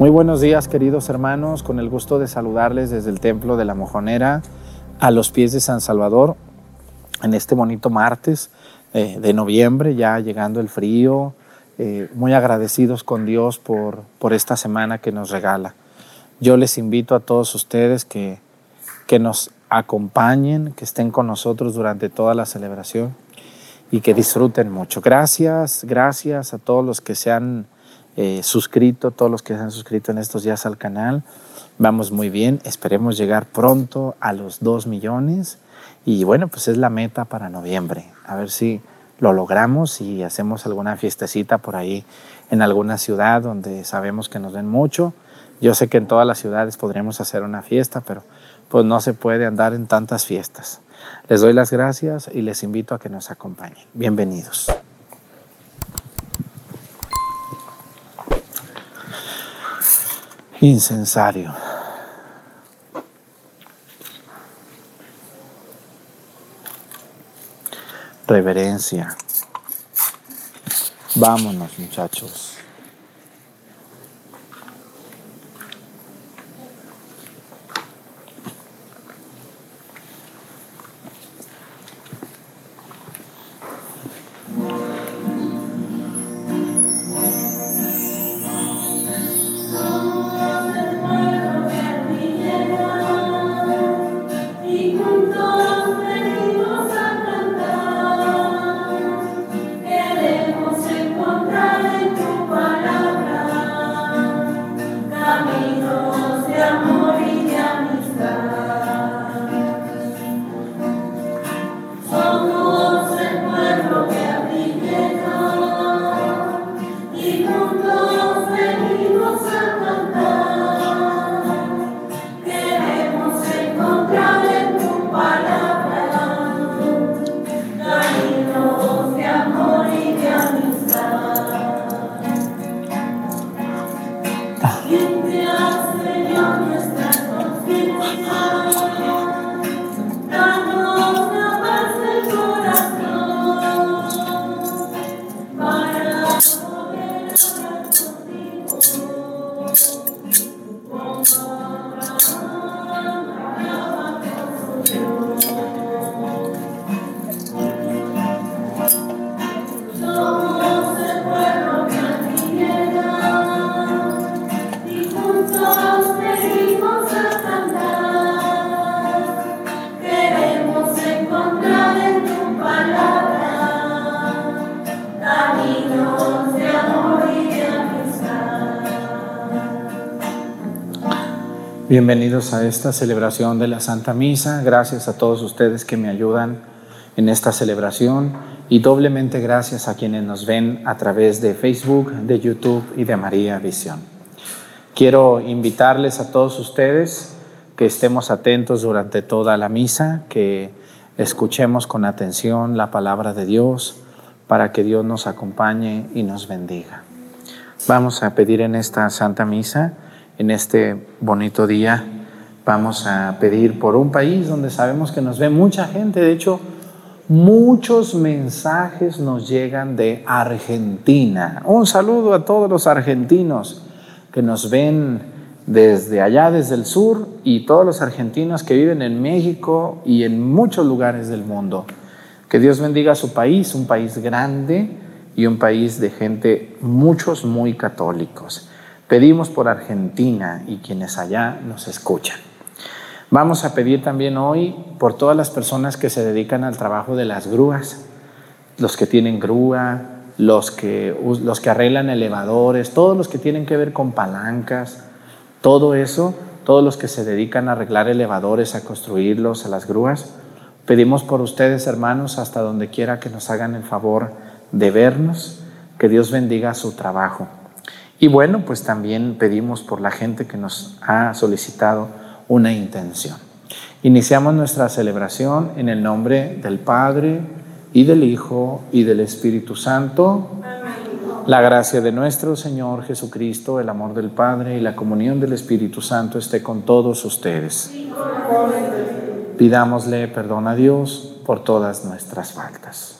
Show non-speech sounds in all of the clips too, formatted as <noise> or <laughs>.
Muy buenos días queridos hermanos, con el gusto de saludarles desde el Templo de la Mojonera a los pies de San Salvador en este bonito martes eh, de noviembre, ya llegando el frío, eh, muy agradecidos con Dios por, por esta semana que nos regala. Yo les invito a todos ustedes que, que nos acompañen, que estén con nosotros durante toda la celebración y que disfruten mucho. Gracias, gracias a todos los que se han eh, suscrito, todos los que se han suscrito en estos días al canal. Vamos muy bien, esperemos llegar pronto a los 2 millones y bueno, pues es la meta para noviembre. A ver si lo logramos y hacemos alguna fiestecita por ahí en alguna ciudad donde sabemos que nos ven mucho. Yo sé que en todas las ciudades podríamos hacer una fiesta, pero pues no se puede andar en tantas fiestas. Les doy las gracias y les invito a que nos acompañen. Bienvenidos. Incensario. Reverencia. Vámonos muchachos. Bienvenidos a esta celebración de la Santa Misa. Gracias a todos ustedes que me ayudan en esta celebración y doblemente gracias a quienes nos ven a través de Facebook, de YouTube y de María Visión. Quiero invitarles a todos ustedes que estemos atentos durante toda la misa, que escuchemos con atención la palabra de Dios para que Dios nos acompañe y nos bendiga. Vamos a pedir en esta Santa Misa en este bonito día vamos a pedir por un país donde sabemos que nos ve mucha gente. De hecho, muchos mensajes nos llegan de Argentina. Un saludo a todos los argentinos que nos ven desde allá, desde el sur, y todos los argentinos que viven en México y en muchos lugares del mundo. Que Dios bendiga a su país, un país grande y un país de gente, muchos muy católicos. Pedimos por Argentina y quienes allá nos escuchan. Vamos a pedir también hoy por todas las personas que se dedican al trabajo de las grúas, los que tienen grúa, los que, los que arreglan elevadores, todos los que tienen que ver con palancas, todo eso, todos los que se dedican a arreglar elevadores, a construirlos, a las grúas. Pedimos por ustedes, hermanos, hasta donde quiera que nos hagan el favor de vernos, que Dios bendiga su trabajo. Y bueno, pues también pedimos por la gente que nos ha solicitado una intención. Iniciamos nuestra celebración en el nombre del Padre y del Hijo y del Espíritu Santo. La gracia de nuestro Señor Jesucristo, el amor del Padre y la comunión del Espíritu Santo esté con todos ustedes. Pidámosle perdón a Dios por todas nuestras faltas.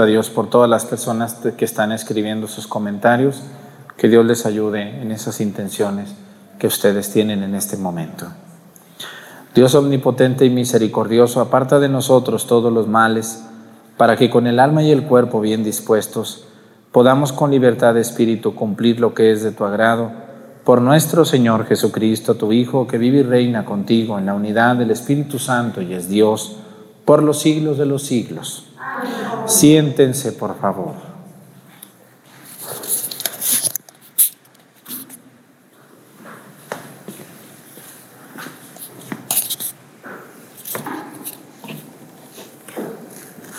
A Dios por todas las personas que están escribiendo sus comentarios, que Dios les ayude en esas intenciones que ustedes tienen en este momento. Dios omnipotente y misericordioso, aparta de nosotros todos los males, para que con el alma y el cuerpo bien dispuestos podamos con libertad de espíritu cumplir lo que es de tu agrado, por nuestro Señor Jesucristo, tu Hijo, que vive y reina contigo en la unidad del Espíritu Santo y es Dios por los siglos de los siglos. Siéntense, por favor.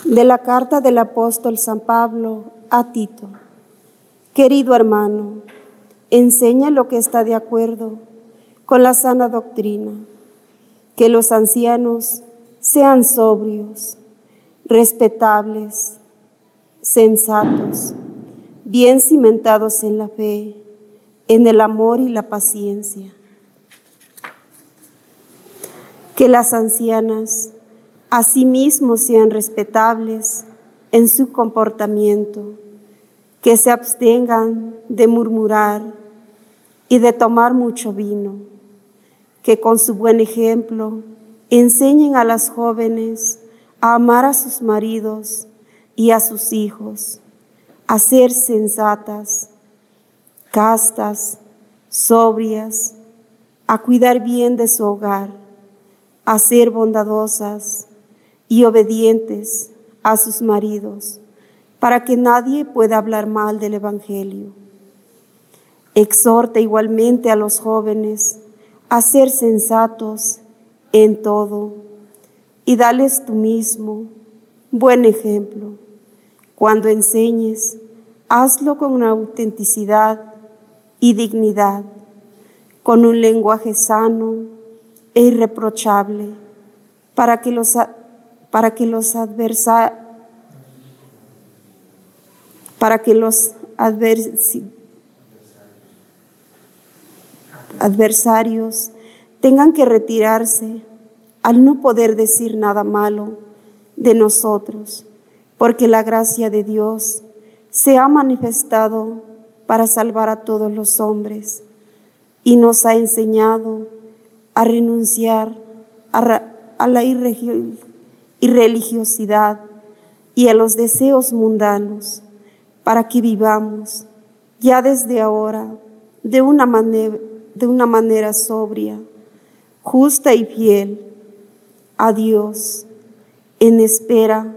De la carta del apóstol San Pablo a Tito. Querido hermano, enseña lo que está de acuerdo con la sana doctrina, que los ancianos sean sobrios, respetables, sensatos, bien cimentados en la fe, en el amor y la paciencia. Que las ancianas asimismo sean respetables en su comportamiento, que se abstengan de murmurar y de tomar mucho vino, que con su buen ejemplo enseñen a las jóvenes a amar a sus maridos y a sus hijos, a ser sensatas, castas, sobrias, a cuidar bien de su hogar, a ser bondadosas y obedientes a sus maridos, para que nadie pueda hablar mal del Evangelio. Exhorta igualmente a los jóvenes a ser sensatos en todo y dales tú mismo buen ejemplo. Cuando enseñes, hazlo con una autenticidad y dignidad, con un lenguaje sano e irreprochable, para que los, para que los, para que los adversarios tengan que retirarse al no poder decir nada malo de nosotros, porque la gracia de Dios se ha manifestado para salvar a todos los hombres y nos ha enseñado a renunciar a, la irreligiosidad y a los deseos mundanos para que vivamos ya desde ahora de una manera, sobria justa y fiel a Dios en espera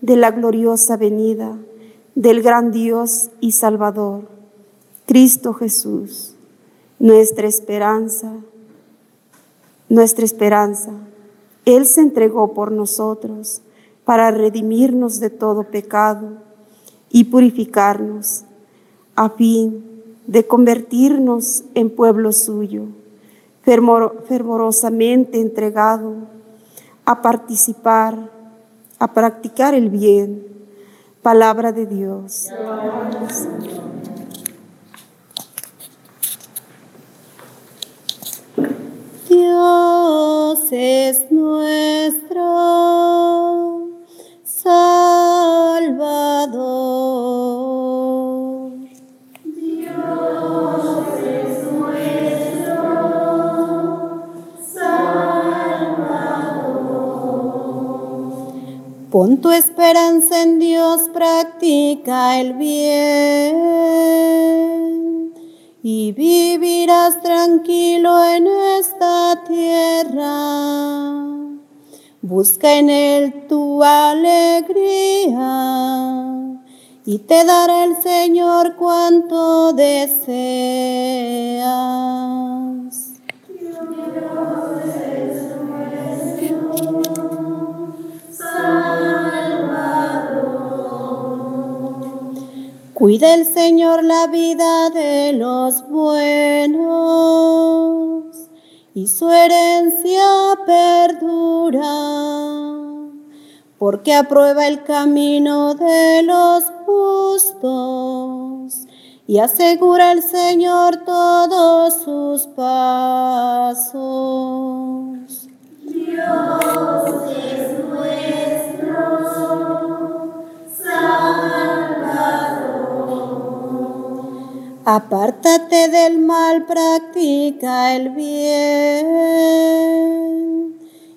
de la gloriosa venida del gran Dios y Salvador, Cristo Jesús, nuestra esperanza nuestra esperanza. Él se entregó por nosotros para redimirnos de todo pecado y purificarnos, a fin de convertirnos en pueblo suyo, fervorosamente entregado a participar, a practicar el bien. Palabra de Dios. Dios es nuestro Salvador. Dios es Pon tu esperanza en Dios, practica el bien y vivirás tranquilo en esta tierra. Busca en Él tu alegría y te dará el Señor cuanto deseas. Cuida el Señor la vida de los buenos y su herencia perdura, porque aprueba el camino de los justos y asegura el Señor todos sus pasos. Dios es nuestro Salvador. Apártate del mal, practica el bien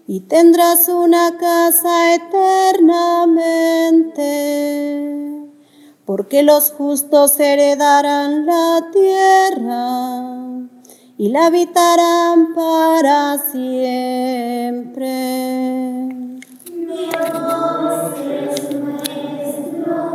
y tendrás una casa eternamente, porque los justos heredarán la tierra y la habitarán para siempre. Dios es nuestro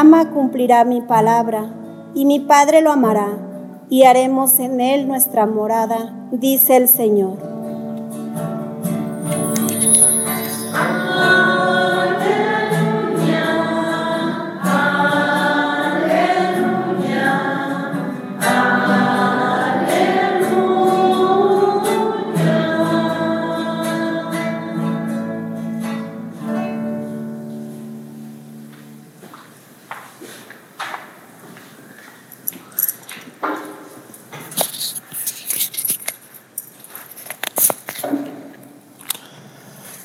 ama cumplirá mi palabra, y mi Padre lo amará, y haremos en él nuestra morada, dice el Señor.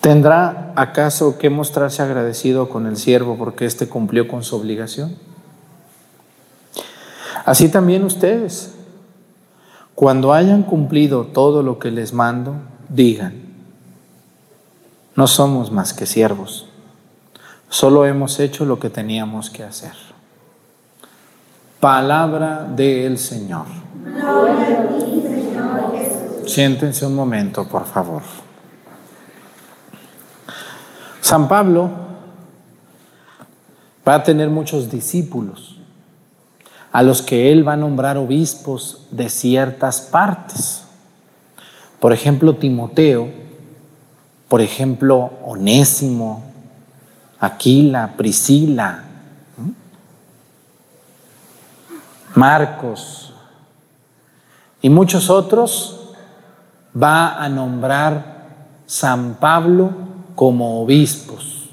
¿Tendrá acaso que mostrarse agradecido con el siervo porque éste cumplió con su obligación? Así también ustedes, cuando hayan cumplido todo lo que les mando, digan, No somos más que siervos. Solo hemos hecho lo que teníamos que hacer. Palabra del Señor. Siéntense un momento, por favor. San Pablo va a tener muchos discípulos a los que él va a nombrar obispos de ciertas partes. Por ejemplo, Timoteo, por ejemplo, Onésimo, Aquila, Priscila, Marcos y muchos otros, va a nombrar San Pablo como obispos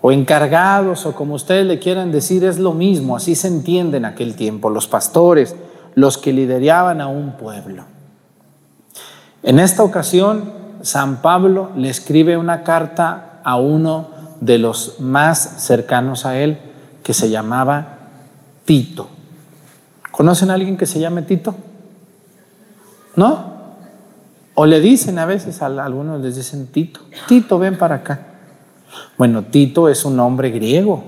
o encargados o como ustedes le quieran decir, es lo mismo, así se entiende en aquel tiempo, los pastores, los que lideraban a un pueblo. En esta ocasión, San Pablo le escribe una carta a uno de los más cercanos a él, que se llamaba Tito. ¿Conocen a alguien que se llame Tito? ¿No? O le dicen a veces, a algunos les dicen Tito, Tito, ven para acá. Bueno, Tito es un nombre griego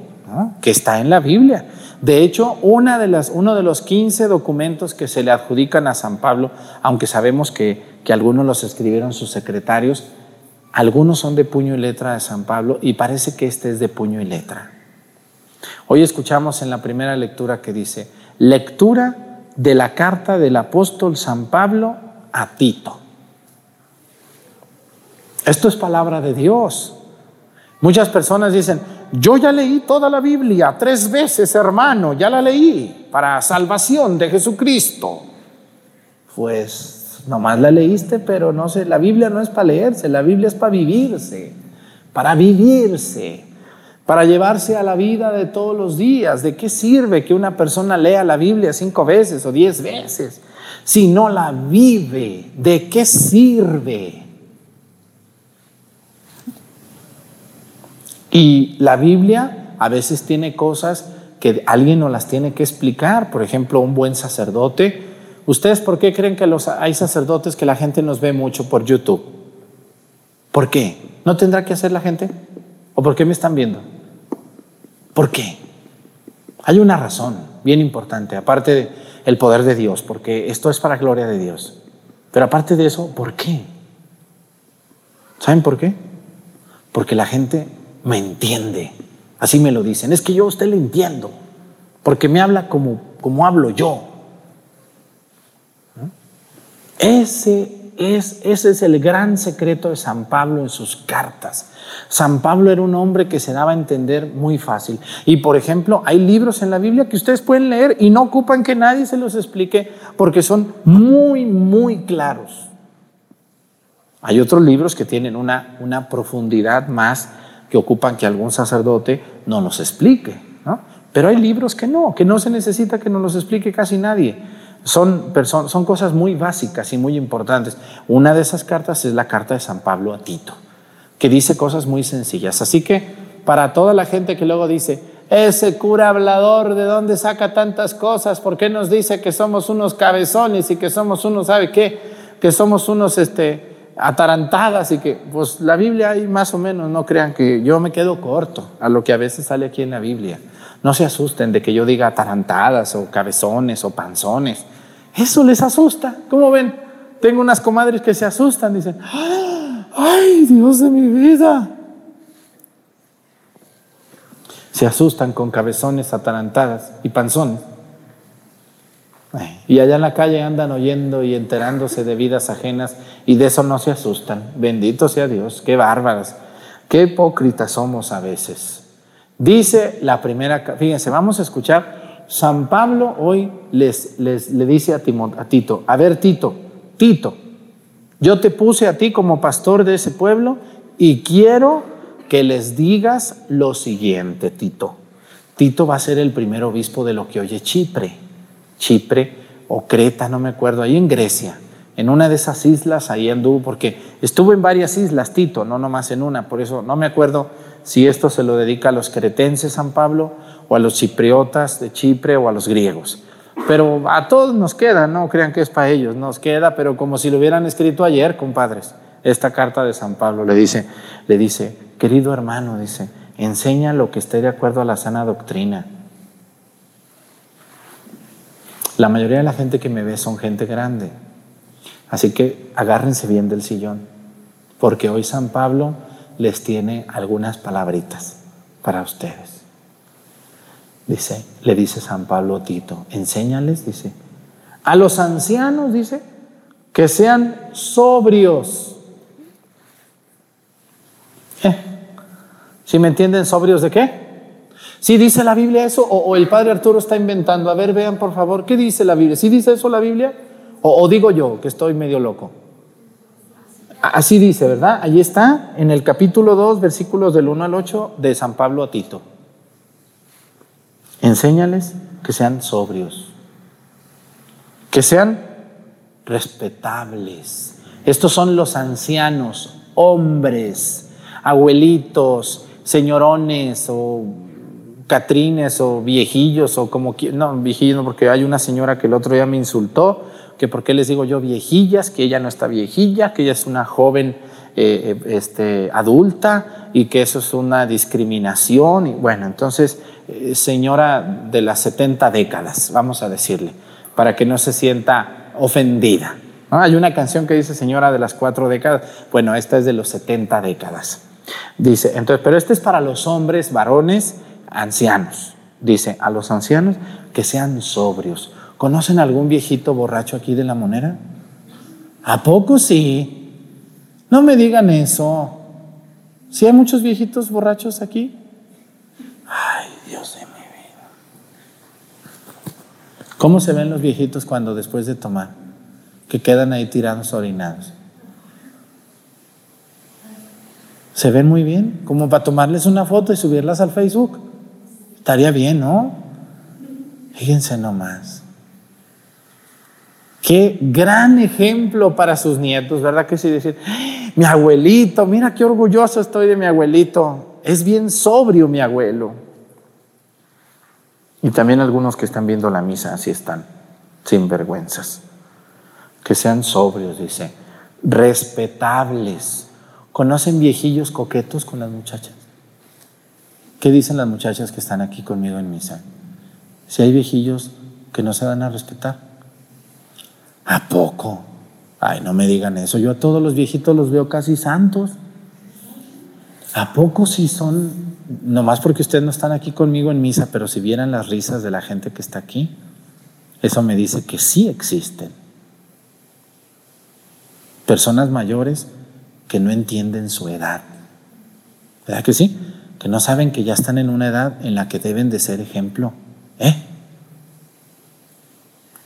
que está en la Biblia. De hecho, una de las, uno de los 15 documentos que se le adjudican a San Pablo, aunque sabemos que, que algunos los escribieron sus secretarios, algunos son de puño y letra de San Pablo y parece que este es de puño y letra. Hoy escuchamos en la primera lectura que dice, lectura de la carta del apóstol San Pablo a Tito. Esto es palabra de Dios. Muchas personas dicen, yo ya leí toda la Biblia tres veces, hermano, ya la leí para salvación de Jesucristo. Pues nomás la leíste, pero no sé, la Biblia no es para leerse, la Biblia es para vivirse, para vivirse, para llevarse a la vida de todos los días. ¿De qué sirve que una persona lea la Biblia cinco veces o diez veces si no la vive? ¿De qué sirve? Y la Biblia a veces tiene cosas que alguien nos las tiene que explicar. Por ejemplo, un buen sacerdote. ¿Ustedes por qué creen que hay sacerdotes que la gente nos ve mucho por YouTube? ¿Por qué? ¿No tendrá que hacer la gente? ¿O por qué me están viendo? ¿Por qué? Hay una razón bien importante, aparte del poder de Dios, porque esto es para gloria de Dios. Pero aparte de eso, ¿por qué? ¿Saben por qué? Porque la gente me entiende. Así me lo dicen. Es que yo a usted le entiendo, porque me habla como, como hablo yo. Ese es, ese es el gran secreto de San Pablo en sus cartas. San Pablo era un hombre que se daba a entender muy fácil. Y por ejemplo, hay libros en la Biblia que ustedes pueden leer y no ocupan que nadie se los explique porque son muy, muy claros. Hay otros libros que tienen una, una profundidad más que ocupan que algún sacerdote no nos explique. ¿no? Pero hay libros que no, que no se necesita que nos los explique casi nadie. Son, son cosas muy básicas y muy importantes. Una de esas cartas es la carta de San Pablo a Tito, que dice cosas muy sencillas. Así que para toda la gente que luego dice, ese cura hablador, ¿de dónde saca tantas cosas? ¿Por qué nos dice que somos unos cabezones y que somos unos, ¿sabe qué? Que somos unos, este, atarantadas y que, pues la Biblia hay más o menos, no crean que yo me quedo corto a lo que a veces sale aquí en la Biblia. No se asusten de que yo diga atarantadas o cabezones o panzones. Eso les asusta. ¿Cómo ven? Tengo unas comadres que se asustan, dicen, ¡ay, Dios de mi vida! Se asustan con cabezones, atarantadas y panzones. Y allá en la calle andan oyendo y enterándose de vidas ajenas y de eso no se asustan. Bendito sea Dios, qué bárbaras, qué hipócritas somos a veces. Dice la primera, fíjense, vamos a escuchar, San Pablo hoy les, les le dice a, a Tito, a ver Tito, Tito, yo te puse a ti como pastor de ese pueblo y quiero que les digas lo siguiente, Tito. Tito va a ser el primer obispo de lo que oye Chipre. Chipre o Creta, no me acuerdo, ahí en Grecia, en una de esas islas, ahí anduvo, porque estuvo en varias islas Tito, no nomás en una, por eso no me acuerdo si esto se lo dedica a los cretenses San Pablo o a los chipriotas de Chipre o a los griegos. Pero a todos nos queda, no crean que es para ellos, nos queda, pero como si lo hubieran escrito ayer, compadres. esta carta de San Pablo, le dice, le dice, querido hermano, dice, enseña lo que esté de acuerdo a la sana doctrina. La mayoría de la gente que me ve son gente grande, así que agárrense bien del sillón, porque hoy San Pablo les tiene algunas palabritas para ustedes. Dice, le dice San Pablo a Tito, enséñales, dice, a los ancianos, dice, que sean sobrios. Eh, ¿Sí me entienden sobrios de qué? ¿Sí dice la Biblia eso o, el padre Arturo está inventando? A ver, vean por favor, ¿qué dice la Biblia? ¿Sí dice eso la Biblia? o digo yo que estoy medio loco? Así dice, ¿verdad? Allí está, en el capítulo 2, versículos del 1 al 8 de San Pablo a Tito. Enséñales que sean sobrios, que sean respetables. Estos son los ancianos, hombres, abuelitos, señorones o catrines o viejillos o como no, viejillos no, porque hay una señora que el otro día me insultó que por qué les digo yo viejillas, que ella no está viejilla, que ella es una joven eh, eh, este, adulta y que eso es una discriminación. Y bueno, entonces, eh, señora de las 70 décadas, vamos a decirle, para que no se sienta ofendida. Hay una canción que dice señora de las cuatro décadas, bueno, esta es de los 70 décadas. Dice, entonces, pero este es para los hombres, varones, ancianos. Dice, a los ancianos que sean sobrios ¿Conocen algún viejito borracho aquí de la monera? ¿A poco sí? No me digan eso. ¿Sí hay muchos viejitos borrachos aquí? Ay, Dios de mi vida. ¿Cómo se ven los viejitos cuando después de tomar? Que quedan ahí tirados orinados. Se ven muy bien, como para tomarles una foto y subirlas al Facebook. Estaría bien, ¿no? Fíjense nomás. Qué gran ejemplo para sus nietos, ¿verdad que sí? Decir, mi abuelito, mira qué orgulloso estoy de mi abuelito. Es bien sobrio mi abuelo. Y también algunos que están viendo la misa así están, sin vergüenzas. Que sean sobrios, dice, respetables. ¿Conocen viejillos coquetos con las muchachas? ¿Qué dicen las muchachas que están aquí conmigo en misa? Si hay viejillos que no se van a respetar. ¿A poco? Ay, no me digan eso. Yo a todos los viejitos los veo casi santos. ¿A poco si son, nomás porque ustedes no están aquí conmigo en misa, pero si vieran las risas de la gente que está aquí, eso me dice que sí existen. Personas mayores que no entienden su edad. ¿Verdad que sí? Que no saben que ya están en una edad en la que deben de ser ejemplo. ¿Eh?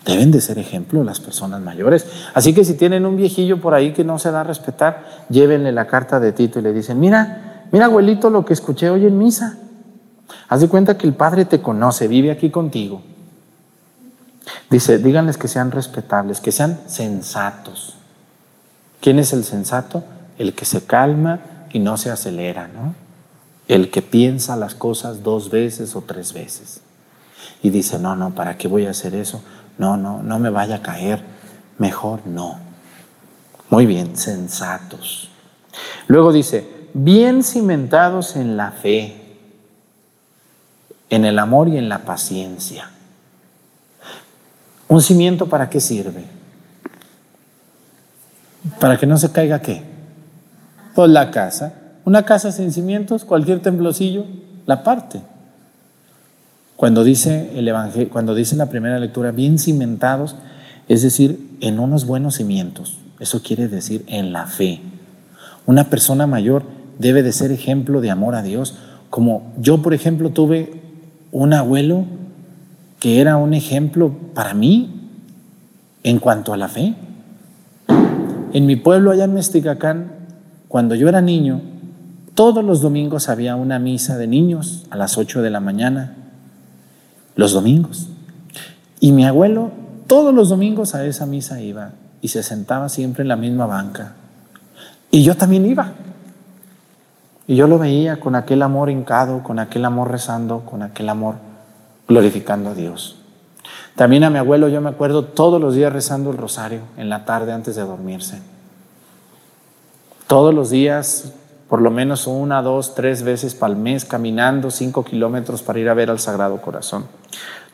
Deben de ser ejemplo las personas mayores. Así que si tienen un viejillo por ahí que no se da a respetar, llévenle la carta de Tito y le dicen, mira, mira abuelito lo que escuché hoy en misa. Haz de cuenta que el Padre te conoce, vive aquí contigo. Dice, díganles que sean respetables, que sean sensatos. ¿Quién es el sensato? El que se calma y no se acelera, ¿no? El que piensa las cosas dos veces o tres veces. Y dice, no, no, ¿para qué voy a hacer eso? no, no, no me vaya a caer, mejor no. Muy bien, sensatos. Luego dice, bien cimentados en la fe, en el amor y en la paciencia. ¿Un cimiento para qué sirve? ¿Para que no se caiga qué? Pues la casa. Una casa sin cimientos, cualquier temblocillo, la parte. Cuando dice el evangelio, cuando dice la primera lectura, bien cimentados, es decir, en unos buenos cimientos. Eso quiere decir en la fe. Una persona mayor debe de ser ejemplo de amor a Dios. Como yo, por ejemplo, tuve un abuelo que era un ejemplo para mí en cuanto a la fe. En mi pueblo, allá en Mesticacán, cuando yo era niño, todos los domingos había una misa de niños a las 8 de la mañana los domingos. Y mi abuelo todos los domingos a esa misa iba y se sentaba siempre en la misma banca. Y yo también iba. Y yo lo veía con aquel amor hincado, con aquel amor rezando, con aquel amor glorificando a Dios. También a mi abuelo yo me acuerdo todos los días rezando el rosario en la tarde antes de dormirse. todos los días, por lo menos una, dos, tres veces el mes, caminando cinco kilómetros para ir a ver al Sagrado Corazón.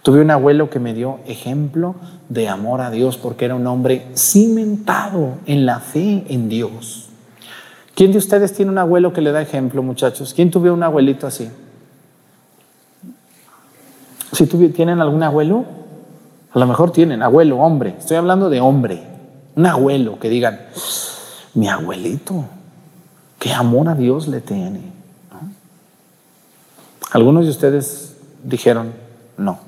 Tuve un abuelo que me dio ejemplo de amor a Dios porque era un hombre cimentado en la fe en Dios. ¿Quién de ustedes tiene un abuelo que le da ejemplo, muchachos? ¿Quién tuvo un abuelito así? Si tienen algún abuelo, a lo mejor tienen abuelo, hombre. Estoy hablando de hombre. Un abuelo que digan, mi abuelito, qué amor a Dios le tiene. Algunos de ustedes dijeron, no.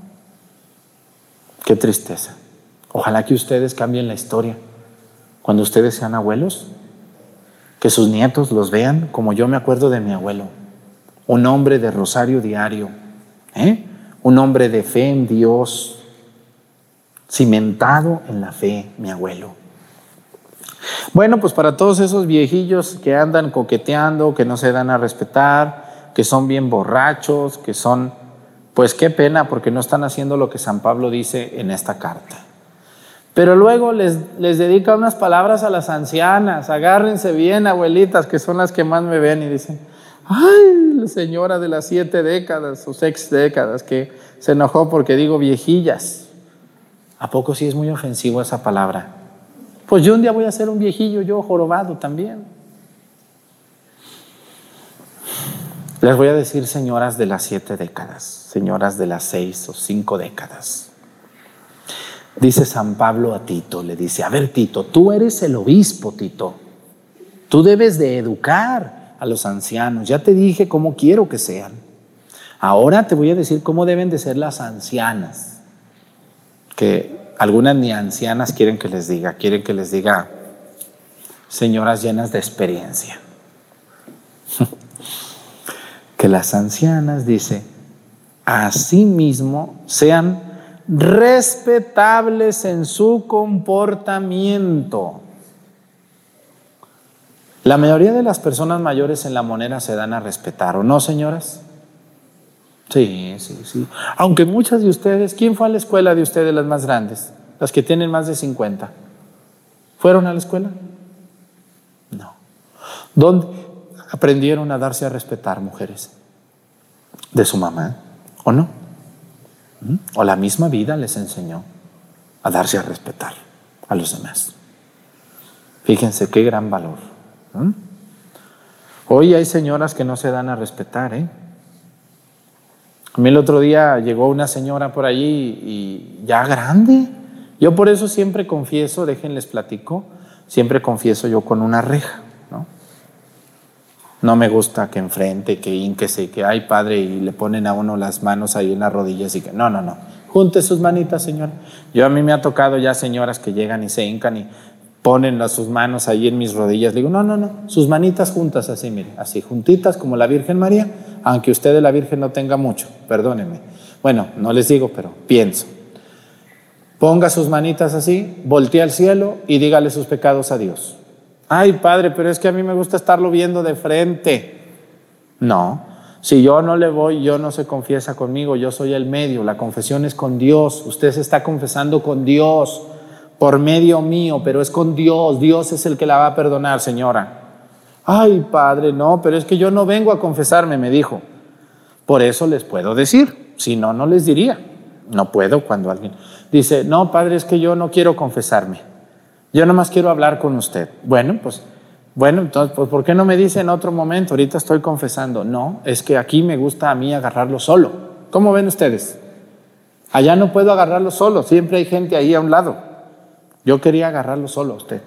Qué tristeza. Ojalá que ustedes cambien la historia. Cuando ustedes sean abuelos, que sus nietos los vean como yo me acuerdo de mi abuelo. Un hombre de rosario diario, ¿eh? un hombre de fe en Dios, cimentado en la fe, mi abuelo. Bueno, pues para todos esos viejillos que andan coqueteando, que no se dan a respetar, que son bien borrachos, que son pues qué pena porque no están haciendo lo que San Pablo dice en esta carta. Pero luego les, les dedica unas palabras a las ancianas, agárrense bien, abuelitas, que son las que más me ven y dicen, ay, señora de las siete décadas o seis décadas que se enojó porque digo viejillas. ¿A poco sí es muy ofensivo esa palabra? Pues yo un día voy a ser un viejillo, yo jorobado también. Les voy a decir señoras de las siete décadas, señoras de las seis o cinco décadas. Dice San Pablo a Tito, le dice, a ver Tito, tú eres el obispo, Tito. Tú debes de educar a los ancianos. Ya te dije cómo quiero que sean. Ahora te voy a decir cómo deben de ser las ancianas. Que algunas ni ancianas quieren que les diga, quieren que les diga señoras llenas de experiencia <laughs> que las ancianas, dice, asimismo sean respetables en su comportamiento. La mayoría de las personas mayores en la moneda se dan a respetar, ¿o no, señoras? Sí, sí, sí. Aunque muchas de ustedes, ¿quién fue a la escuela de ustedes las más grandes? Las que tienen más de 50. ¿Fueron a la escuela? No. ¿Dónde? aprendieron a darse a respetar mujeres de su mamá, ¿o no? ¿Mm? O la misma vida les enseñó a darse a respetar a los demás. Fíjense qué gran valor. ¿Mm? Hoy hay señoras que no se dan a respetar, ¿eh? A mí el otro día llegó una señora por allí y ya grande. Yo por eso siempre confieso, déjenles platico, siempre confieso yo con una reja. No me gusta que enfrente, que inquese, que hay padre y le ponen a uno las manos ahí en las rodillas y que no, no, no. Junte sus manitas, señor. Yo a mí me ha tocado ya señoras que llegan y se hincan y ponen sus manos ahí en mis rodillas. Le digo, no, no, no, sus manitas juntas así, mire, así juntitas como la Virgen María, aunque usted de la Virgen no tenga mucho, perdónenme. Bueno, no les digo, pero pienso. Ponga sus manitas así, voltee al cielo y dígale sus pecados a Dios. Ay, padre, pero es que a mí me gusta estarlo viendo de frente. No, si yo no le voy, yo no se confiesa conmigo, yo soy el medio, la confesión es con Dios, usted se está confesando con Dios por medio mío, pero es con Dios, Dios es el que la va a perdonar, señora. Ay, padre, no, pero es que yo no vengo a confesarme, me dijo. Por eso les puedo decir, si no, no les diría. No puedo cuando alguien dice, no, padre, es que yo no quiero confesarme. Yo nomás quiero hablar con usted. Bueno, pues, bueno, entonces, pues, ¿por qué no me dice en otro momento? Ahorita estoy confesando. No, es que aquí me gusta a mí agarrarlo solo. ¿Cómo ven ustedes? Allá no puedo agarrarlo solo, siempre hay gente ahí a un lado. Yo quería agarrarlo solo a usted.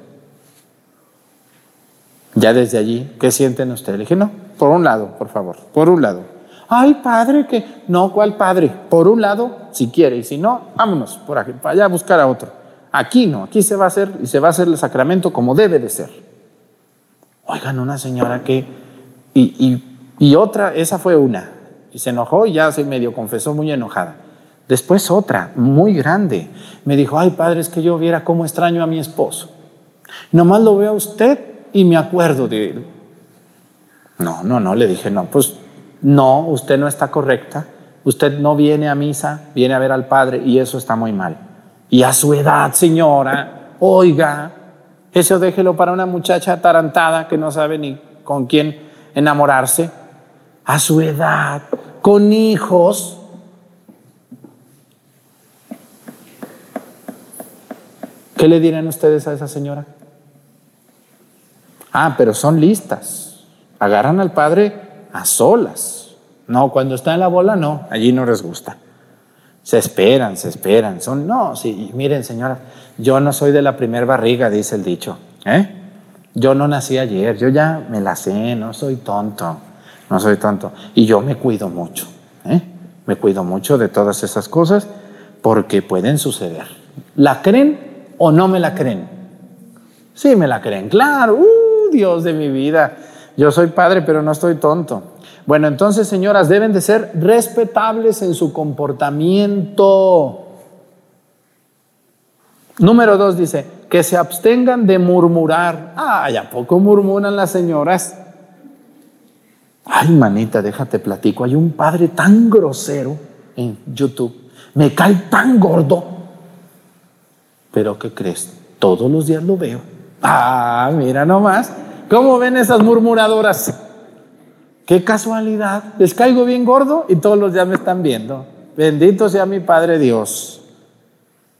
Ya desde allí, ¿qué sienten ustedes? Le dije, no, por un lado, por favor, por un lado. Ay, padre, que no, ¿cuál padre? Por un lado, si quiere, y si no, vámonos por aquí, para allá a buscar a otro. Aquí no, aquí se va a hacer y se va a hacer el sacramento como debe de ser. Oigan, una señora que... Y, y, otra, esa fue una. Y se enojó y ya se medio confesó muy enojada. Después otra, muy grande. Me dijo, ay padre, es que yo viera cómo extraño a mi esposo. Nomás lo veo a usted y me acuerdo de él. No, no, no, le dije, no, pues no, usted no está correcta. Usted no viene a misa, viene a ver al Padre y eso está muy mal. Y a su edad, señora, oiga, Eso déjelo para una muchacha atarantada que no sabe ni con quién enamorarse. A su edad, con hijos. ¿Qué le dirán ustedes a esa señora? Ah, pero son listas. Agarran al padre a solas. No, cuando está en la bola, no, allí no les gusta. Se esperan, se esperan. Son, no, sí, miren, señora, yo no soy de la primer barriga, dice el dicho. ¿eh? Yo no nací ayer, yo ya me la sé, no soy tonto, no soy tonto. Y yo me cuido mucho, ¿eh? me cuido mucho de todas esas cosas porque pueden suceder. ¿La creen o no me la creen? Sí, me la creen, claro, uh, Dios de mi vida. Yo soy padre, pero no estoy tonto. Bueno, entonces, señoras, deben de ser respetables en su comportamiento. Número dos dice, que se abstengan de murmurar. Ay, ¿a poco murmuran las señoras? Ay, manita, déjate platico. Hay un padre tan grosero en YouTube. Me cae tan gordo. Pero ¿qué crees? Todos los días lo veo. Ah, mira nomás. ¿Cómo ven esas murmuradoras? Qué casualidad. Les caigo bien gordo y todos los días me están viendo. Bendito sea mi Padre Dios.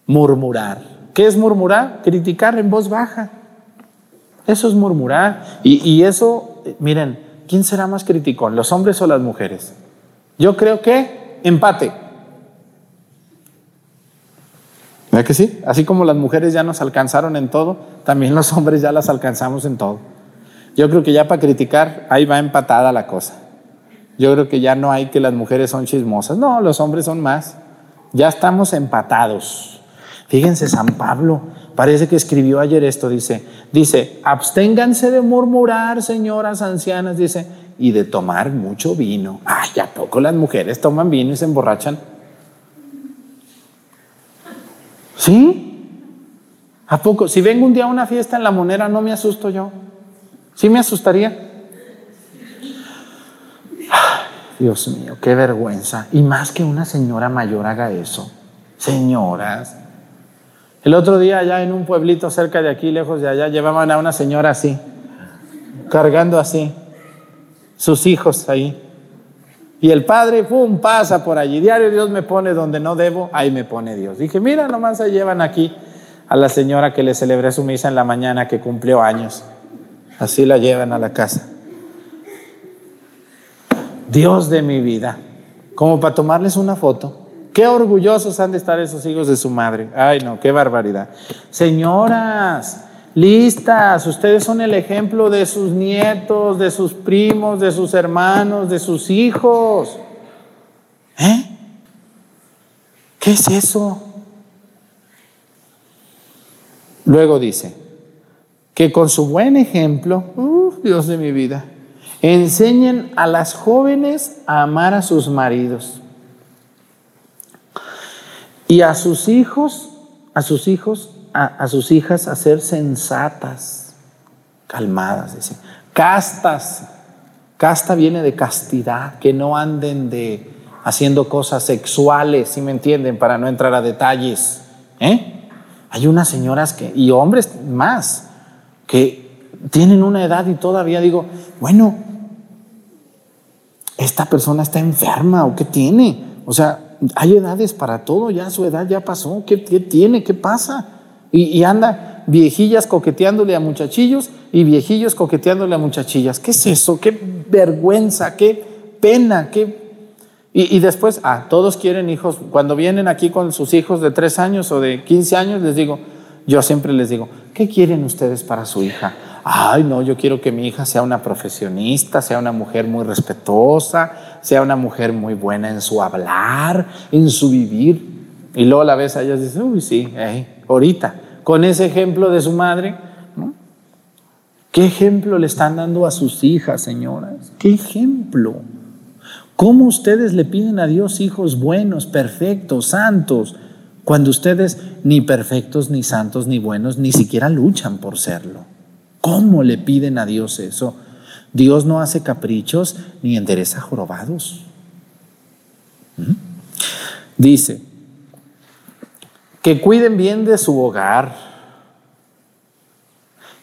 Murmurar. ¿Qué es murmurar? Criticar en voz baja. Eso es murmurar. Y, eso, miren, ¿quién será más criticón, los hombres o las mujeres? Yo creo que empate. ¿Verdad que sí? Así como las mujeres ya nos alcanzaron en todo, también los hombres ya las alcanzamos en todo. Yo creo que ya para criticar, ahí va empatada la cosa. Yo creo que ya no hay que las mujeres son chismosas. No, los hombres son más. Ya estamos empatados. Fíjense, San Pablo, parece que escribió ayer esto, dice, dice, absténganse de murmurar, señoras ancianas, dice, y de tomar mucho vino. Ay, ¿a poco las mujeres toman vino y se emborrachan? ¿Sí? ¿A poco? Si vengo un día a una fiesta en la monera, no me asusto yo. ¿Sí me asustaría? Dios mío, qué vergüenza. Y más que una señora mayor haga eso. Señoras. El otro día allá en un pueblito cerca de aquí, lejos de allá, llevaban a una señora así, cargando así, sus hijos ahí. Y el padre, pum, pasa por allí. Diario Dios me pone donde no debo, ahí me pone Dios. Dije, mira, nomás se llevan aquí a la señora que le celebré su misa en la mañana que cumplió años. Así la llevan a la casa. Dios de mi vida, como para tomarles una foto. Qué orgullosos han de estar esos hijos de su madre. Ay, no, qué barbaridad. Señoras, listas, ustedes son el ejemplo de sus nietos, de sus primos, de sus hermanos, de sus hijos. ¿Eh? ¿Qué es eso? Luego dice, que con su buen ejemplo, Dios de mi vida, enseñen a las jóvenes a amar a sus maridos y a sus hijos, a sus hijos, a, sus hijas a ser sensatas, calmadas, dice, castas. Casta viene de castidad, que no anden de haciendo cosas sexuales, si me entienden, para no entrar a detalles. ¿eh? Hay unas señoras que, y hombres más, que tienen una edad y todavía digo, bueno, esta persona está enferma o qué tiene. O sea, hay edades para todo, ya su edad ya pasó, ¿qué, tiene? ¿Qué pasa? Y, anda viejillas coqueteándole a muchachillos y viejillos coqueteándole a muchachillas. ¿Qué es eso? ¿Qué vergüenza? ¿Qué pena? ¿Qué... Y, y después, ah, todos quieren hijos. Cuando vienen aquí con sus hijos de tres años o de 15 años, les digo, yo siempre les digo, ¿qué quieren ustedes para su hija? Ay, no, yo quiero que mi hija sea una profesionista, sea una mujer muy respetuosa, sea una mujer muy buena en su hablar, en su vivir. Y luego a la vez ellas dicen, uy, sí, ahorita, con ese ejemplo de su madre, ¿qué ejemplo le están dando a sus hijas, señoras? ¿Qué ejemplo? ¿Cómo ustedes le piden a Dios hijos buenos, perfectos, santos? cuando ustedes ni perfectos, ni santos, ni buenos, ni siquiera luchan por serlo. ¿Cómo le piden a Dios eso? Dios no hace caprichos ni endereza jorobados. ¿Mm? Dice, que cuiden bien de su hogar,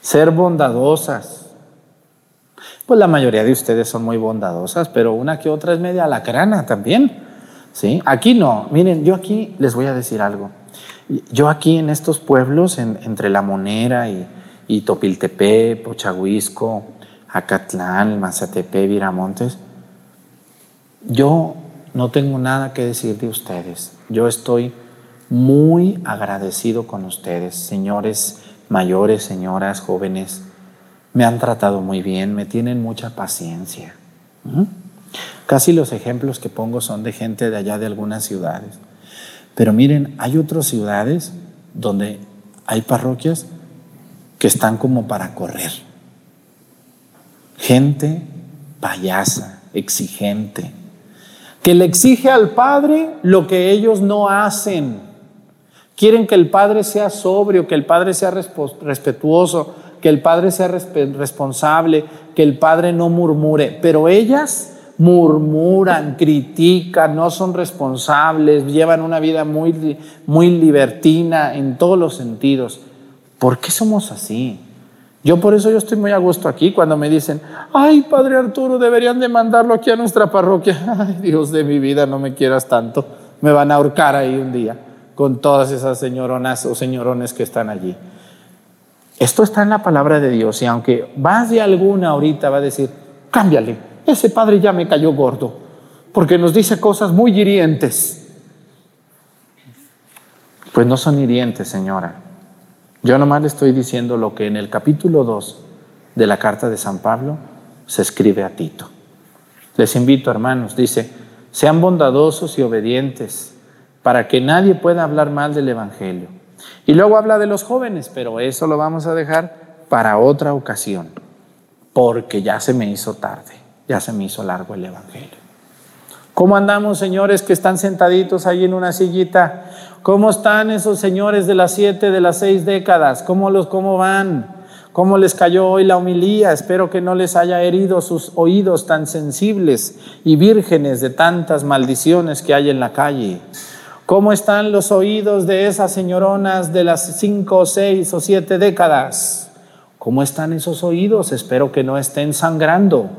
ser bondadosas. Pues la mayoría de ustedes son muy bondadosas, pero una que otra es media alacrana también. ¿sí? Aquí no. Miren, yo aquí les voy a decir algo. Yo aquí en estos pueblos, entre La Monera y, y Topiltepec, Pochahuisco, Acatlán, Mazatepe, Viramontes, yo no tengo nada que decir de ustedes. Yo estoy muy agradecido con ustedes, señores mayores, señoras, jóvenes. Me han tratado muy bien, me tienen mucha paciencia. Casi los ejemplos que pongo son de gente de allá de algunas ciudades. Pero miren, hay otras ciudades donde hay parroquias que están como para correr. Gente payasa, exigente, que le exige al Padre lo que ellos no hacen. Quieren que el Padre sea sobrio, que el Padre sea respetuoso, que el Padre sea responsable, que el Padre no murmure. Pero ellas murmuran, critican, no son responsables, llevan una vida muy, muy libertina en todos los sentidos. ¿Por qué somos así? Yo por eso yo estoy muy a gusto aquí cuando me dicen, ay, Padre Arturo, deberían de mandarlo aquí a nuestra parroquia. <laughs> Ay, Dios de mi vida, no me quieras tanto. Me van a ahorcar ahí un día con todas esas señoronas o señorones que están allí. Esto está en la palabra de Dios y aunque más de alguna ahorita va a decir, cámbiale, ese padre ya me cayó gordo, porque nos dice cosas muy hirientes. Pues no son hirientes, señora. Yo nomás le estoy diciendo lo que en el capítulo 2 de la carta de San Pablo se escribe a Tito. Les invito, hermanos, dice, sean bondadosos y obedientes para que nadie pueda hablar mal del Evangelio. Y luego habla de los jóvenes, pero eso lo vamos a dejar para otra ocasión, porque ya se me hizo tarde, ya se me hizo largo el Evangelio. ¿Cómo andamos, señores, que están sentaditos ahí en una sillita? ¿Cómo están esos señores de las siete, de las seis décadas? ¿Cómo, los, cómo van? ¿Cómo les cayó hoy la humilía? Espero que no les haya herido sus oídos tan sensibles y vírgenes de tantas maldiciones que hay en la calle. ¿Cómo están los oídos de esas señoronas de las cinco, seis o siete décadas? ¿Cómo están esos oídos? Espero que no estén sangrando,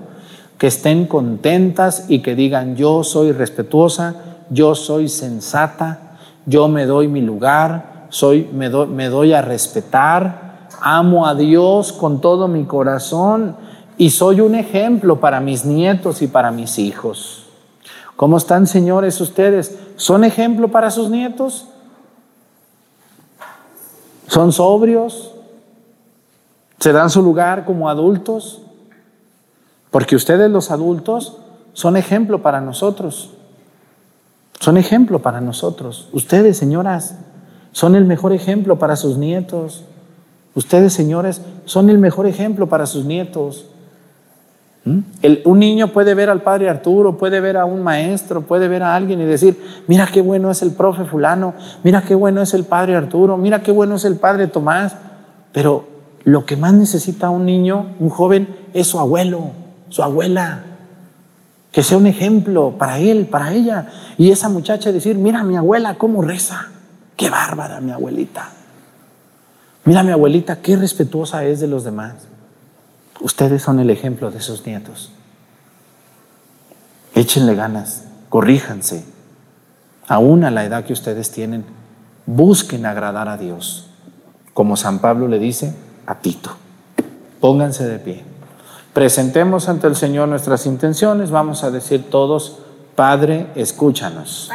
que estén contentas y que digan yo soy respetuosa, yo soy sensata, yo me doy mi lugar, soy, me, me doy a respetar, amo a Dios con todo mi corazón y soy un ejemplo para mis nietos y para mis hijos. ¿Cómo están, señores, ustedes? ¿Son ejemplo para sus nietos? ¿Son sobrios? ¿Se dan su lugar como adultos? Porque ustedes los adultos son ejemplo para nosotros. Son ejemplo para nosotros. Ustedes, señoras, son el mejor ejemplo para sus nietos. Ustedes, señores, son el mejor ejemplo para sus nietos. Un niño puede ver al padre Arturo, puede ver a un maestro, puede ver a alguien y decir, mira qué bueno es el profe fulano, mira qué bueno es el padre Arturo, mira qué bueno es el padre Tomás. Pero lo que más necesita un niño, un joven, es su abuelo, su abuela que sea un ejemplo para él, para ella. Y esa muchacha decir, mira mi abuela cómo reza, qué bárbara mi abuelita. Mira mi abuelita, qué respetuosa es de los demás. Ustedes son el ejemplo de sus nietos. Échenle ganas, corríjanse. Aún a la edad que ustedes tienen, busquen agradar a Dios. Como San Pablo le dice a Tito, pónganse de pie. Presentemos ante el Señor nuestras intenciones. Vamos a decir todos, Padre, escúchanos.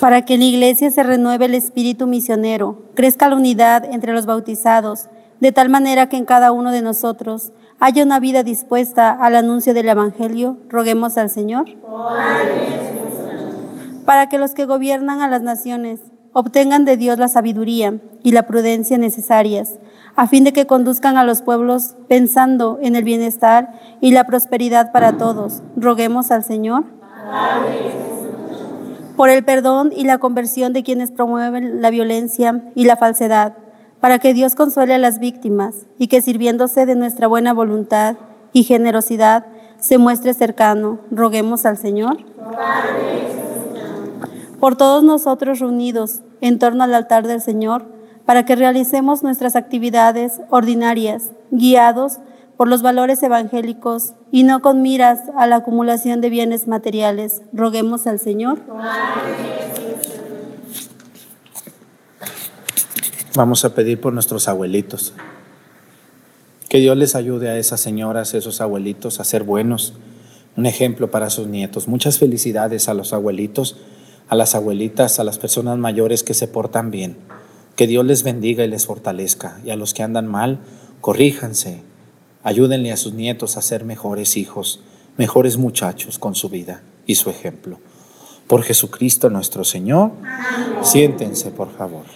Para que en la iglesia se renueve el espíritu misionero, crezca la unidad entre los bautizados, de tal manera que en cada uno de nosotros haya una vida dispuesta al anuncio del Evangelio, roguemos al Señor. Para que los que gobiernan a las naciones obtengan de Dios la sabiduría y la prudencia necesarias, a fin de que conduzcan a los pueblos pensando en el bienestar y la prosperidad para todos. Roguemos al Señor. Por el perdón y la conversión de quienes promueven la violencia y la falsedad, para que Dios consuele a las víctimas y que sirviéndose de nuestra buena voluntad y generosidad se muestre cercano. Roguemos al Señor por todos nosotros reunidos en torno al altar del Señor, para que realicemos nuestras actividades ordinarias, guiados por los valores evangélicos y no con miras a la acumulación de bienes materiales. Roguemos al Señor. Vamos a pedir por nuestros abuelitos. Que Dios les ayude a esas señoras, esos abuelitos a ser buenos, un ejemplo para sus nietos. Muchas felicidades a los abuelitos, a las abuelitas, a las personas mayores que se portan bien. Que Dios les bendiga y les fortalezca. Y a los que andan mal, corríjanse. Ayúdenle a sus nietos a ser mejores hijos, mejores muchachos con su vida y su ejemplo. Por Jesucristo nuestro Señor, siéntense por favor.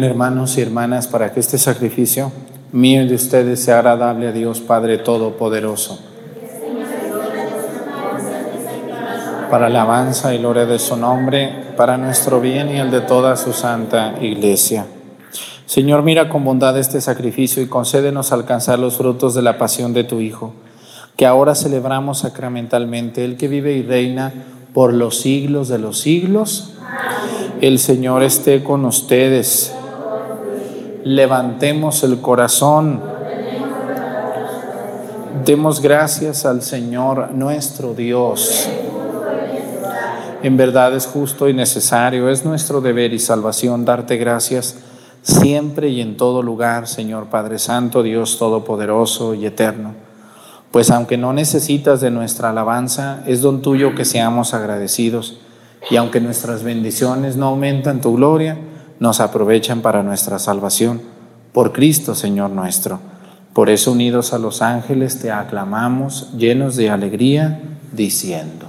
Hermanos y hermanas para que este sacrificio mío y de ustedes sea agradable a Dios Padre Todopoderoso. Para alabanza y gloria de su nombre, para nuestro bien y el de toda su santa iglesia. Señor, mira con bondad este sacrificio y concédenos alcanzar los frutos de la pasión de tu Hijo, que ahora celebramos sacramentalmente, el que vive y reina por los siglos de los siglos. El Señor esté con ustedes. Levantemos el corazón. Demos gracias al Señor nuestro Dios. En verdad es justo y necesario, es nuestro deber y salvación darte gracias siempre y en todo lugar, Señor Padre Santo, Dios Todopoderoso y Eterno. Pues aunque no necesitas de nuestra alabanza, es don tuyo que seamos agradecidos y aunque nuestras bendiciones no aumentan tu gloria, nos aprovechan para nuestra salvación. Por Cristo, Señor nuestro. Por eso, unidos a los ángeles, te aclamamos llenos de alegría, diciendo.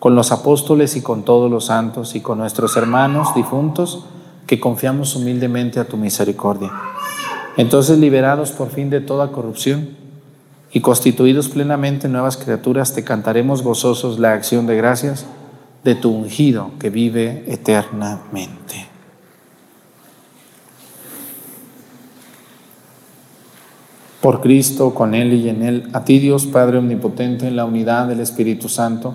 con los apóstoles y con todos los santos y con nuestros hermanos difuntos que confiamos humildemente a tu misericordia. Entonces, liberados por fin de toda corrupción y constituidos plenamente nuevas criaturas, te cantaremos gozosos la acción de gracias de tu ungido que vive eternamente. Por Cristo, con Él y en Él, a ti Dios Padre Omnipotente, en la unidad del Espíritu Santo,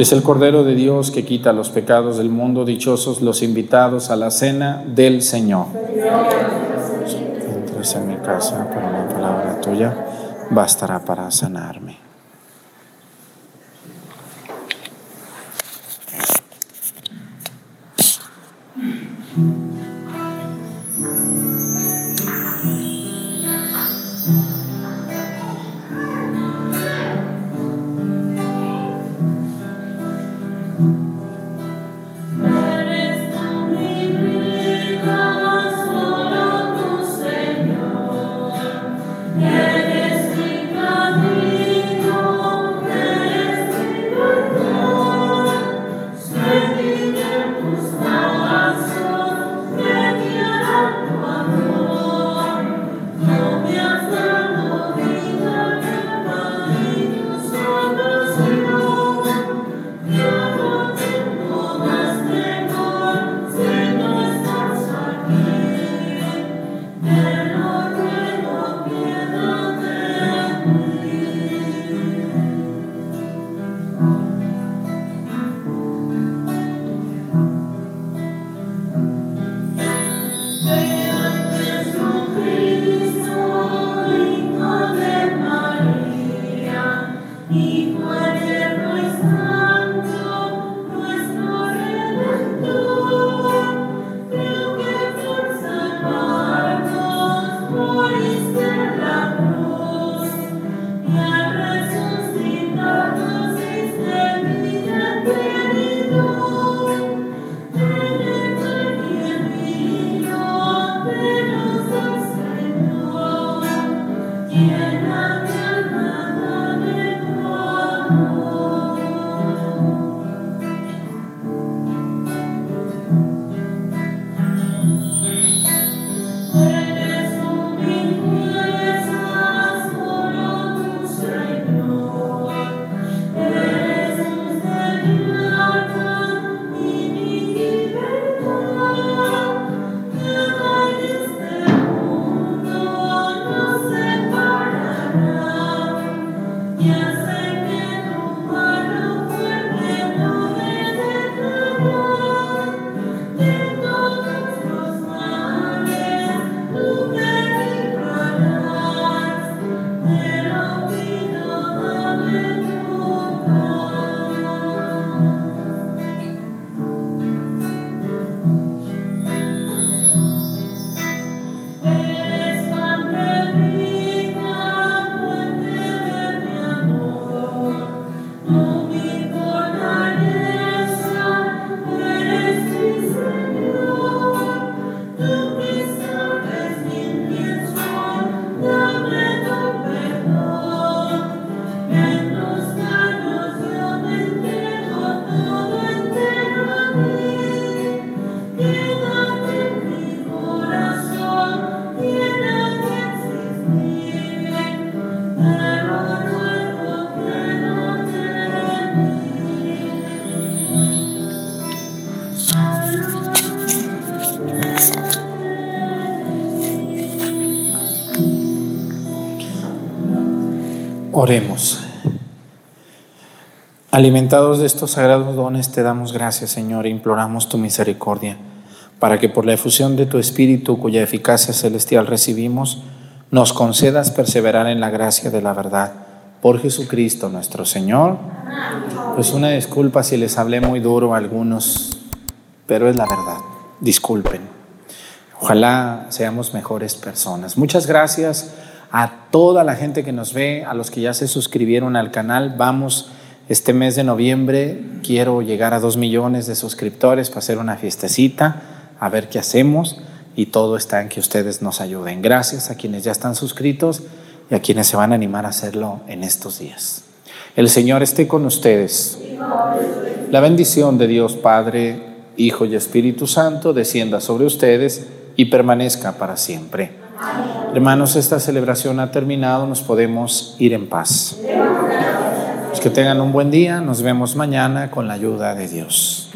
Es el Cordero de Dios que quita los pecados del mundo. Dichosos los invitados a la cena del Señor. Entres en mi casa, pero una palabra tuya bastará para sanarme. Alimentados de estos sagrados dones, te damos gracias, Señor, e imploramos tu misericordia, para que por la efusión de tu Espíritu, cuya eficacia celestial recibimos, nos concedas perseverar en la gracia de la verdad. Por Jesucristo nuestro Señor. Pues una disculpa si les hablé muy duro a algunos, pero es la verdad. Disculpen. Ojalá seamos mejores personas. Muchas gracias a toda la gente que nos ve, a los que ya se suscribieron al canal. Vamos este mes de noviembre, quiero llegar a dos millones de suscriptores para hacer una fiestecita, a ver qué hacemos y todo está en que ustedes nos ayuden. Gracias a quienes ya están suscritos y a quienes se van a animar a hacerlo en estos días. El Señor esté con ustedes. La bendición de Dios Padre, Hijo y Espíritu Santo descienda sobre ustedes y permanezca para siempre. Hermanos, esta celebración ha terminado, nos podemos ir en paz. Pues que tengan un buen día, nos vemos mañana con la ayuda de Dios.